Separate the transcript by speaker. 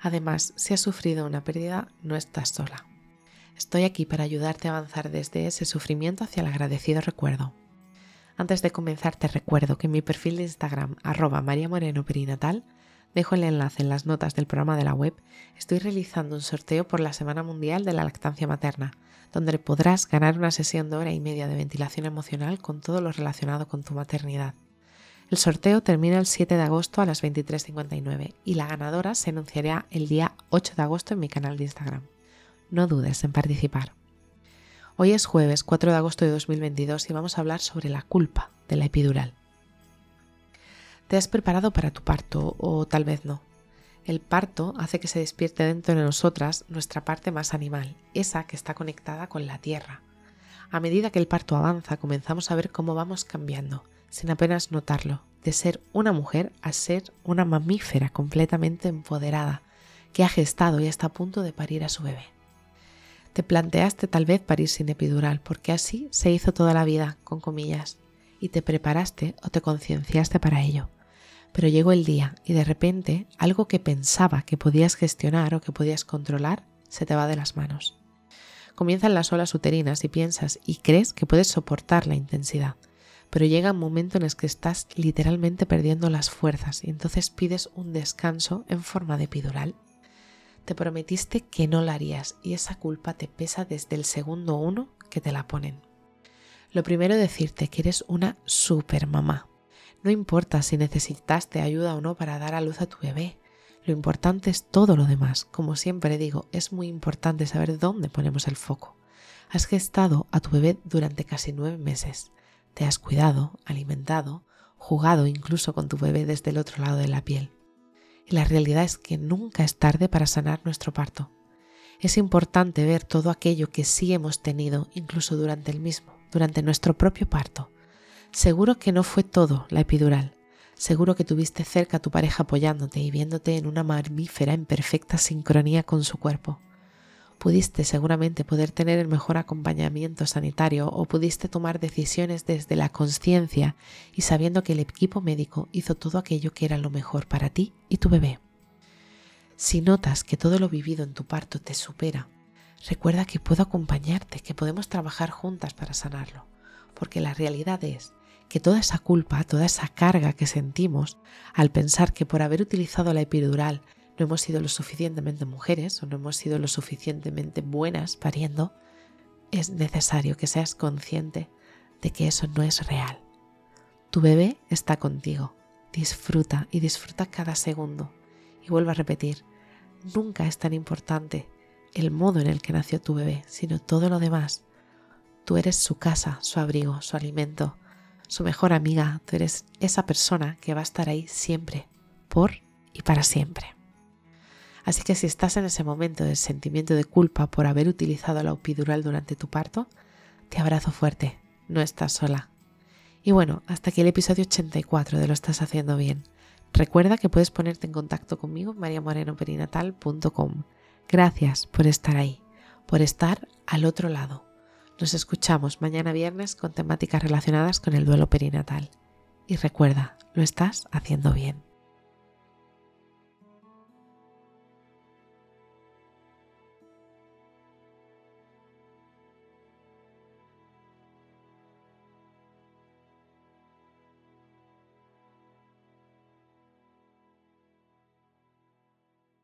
Speaker 1: Además, si has sufrido una pérdida, no estás sola. Estoy aquí para ayudarte a avanzar desde ese sufrimiento hacia el agradecido recuerdo. Antes de comenzar te recuerdo que en mi perfil de Instagram arroba Perinatal dejo el enlace en las notas del programa de la web, estoy realizando un sorteo por la Semana Mundial de la Lactancia Materna, donde podrás ganar una sesión de hora y media de ventilación emocional con todo lo relacionado con tu maternidad. El sorteo termina el 7 de agosto a las 23.59 y la ganadora se anunciará el día 8 de agosto en mi canal de Instagram. No dudes en participar. Hoy es jueves 4 de agosto de 2022 y vamos a hablar sobre la culpa de la epidural. ¿Te has preparado para tu parto o tal vez no? El parto hace que se despierte dentro de nosotras nuestra parte más animal, esa que está conectada con la tierra. A medida que el parto avanza, comenzamos a ver cómo vamos cambiando sin apenas notarlo, de ser una mujer a ser una mamífera completamente empoderada, que ha gestado y está a punto de parir a su bebé. Te planteaste tal vez parir sin epidural, porque así se hizo toda la vida, con comillas, y te preparaste o te concienciaste para ello. Pero llegó el día y de repente algo que pensaba que podías gestionar o que podías controlar se te va de las manos. Comienzan las olas uterinas y piensas y crees que puedes soportar la intensidad, pero llega un momento en el que estás literalmente perdiendo las fuerzas y entonces pides un descanso en forma de epidural. Te prometiste que no la harías y esa culpa te pesa desde el segundo uno que te la ponen. Lo primero decirte que eres una super mamá. No importa si necesitaste ayuda o no para dar a luz a tu bebé. Lo importante es todo lo demás. Como siempre digo, es muy importante saber dónde ponemos el foco. Has gestado a tu bebé durante casi nueve meses. Te has cuidado, alimentado, jugado incluso con tu bebé desde el otro lado de la piel. Y la realidad es que nunca es tarde para sanar nuestro parto. Es importante ver todo aquello que sí hemos tenido incluso durante el mismo, durante nuestro propio parto. Seguro que no fue todo la epidural. Seguro que tuviste cerca a tu pareja apoyándote y viéndote en una mamífera en perfecta sincronía con su cuerpo pudiste seguramente poder tener el mejor acompañamiento sanitario o pudiste tomar decisiones desde la conciencia y sabiendo que el equipo médico hizo todo aquello que era lo mejor para ti y tu bebé. Si notas que todo lo vivido en tu parto te supera, recuerda que puedo acompañarte, que podemos trabajar juntas para sanarlo, porque la realidad es que toda esa culpa, toda esa carga que sentimos al pensar que por haber utilizado la epidural no hemos sido lo suficientemente mujeres o no hemos sido lo suficientemente buenas pariendo, es necesario que seas consciente de que eso no es real. Tu bebé está contigo. Disfruta y disfruta cada segundo. Y vuelvo a repetir, nunca es tan importante el modo en el que nació tu bebé, sino todo lo demás. Tú eres su casa, su abrigo, su alimento, su mejor amiga. Tú eres esa persona que va a estar ahí siempre, por y para siempre. Así que si estás en ese momento de sentimiento de culpa por haber utilizado la epidural durante tu parto, te abrazo fuerte, no estás sola. Y bueno, hasta aquí el episodio 84 de Lo estás haciendo bien. Recuerda que puedes ponerte en contacto conmigo en mariamorenoperinatal.com. Gracias por estar ahí, por estar al otro lado. Nos escuchamos mañana viernes con temáticas relacionadas con el duelo perinatal. Y recuerda, lo estás haciendo bien.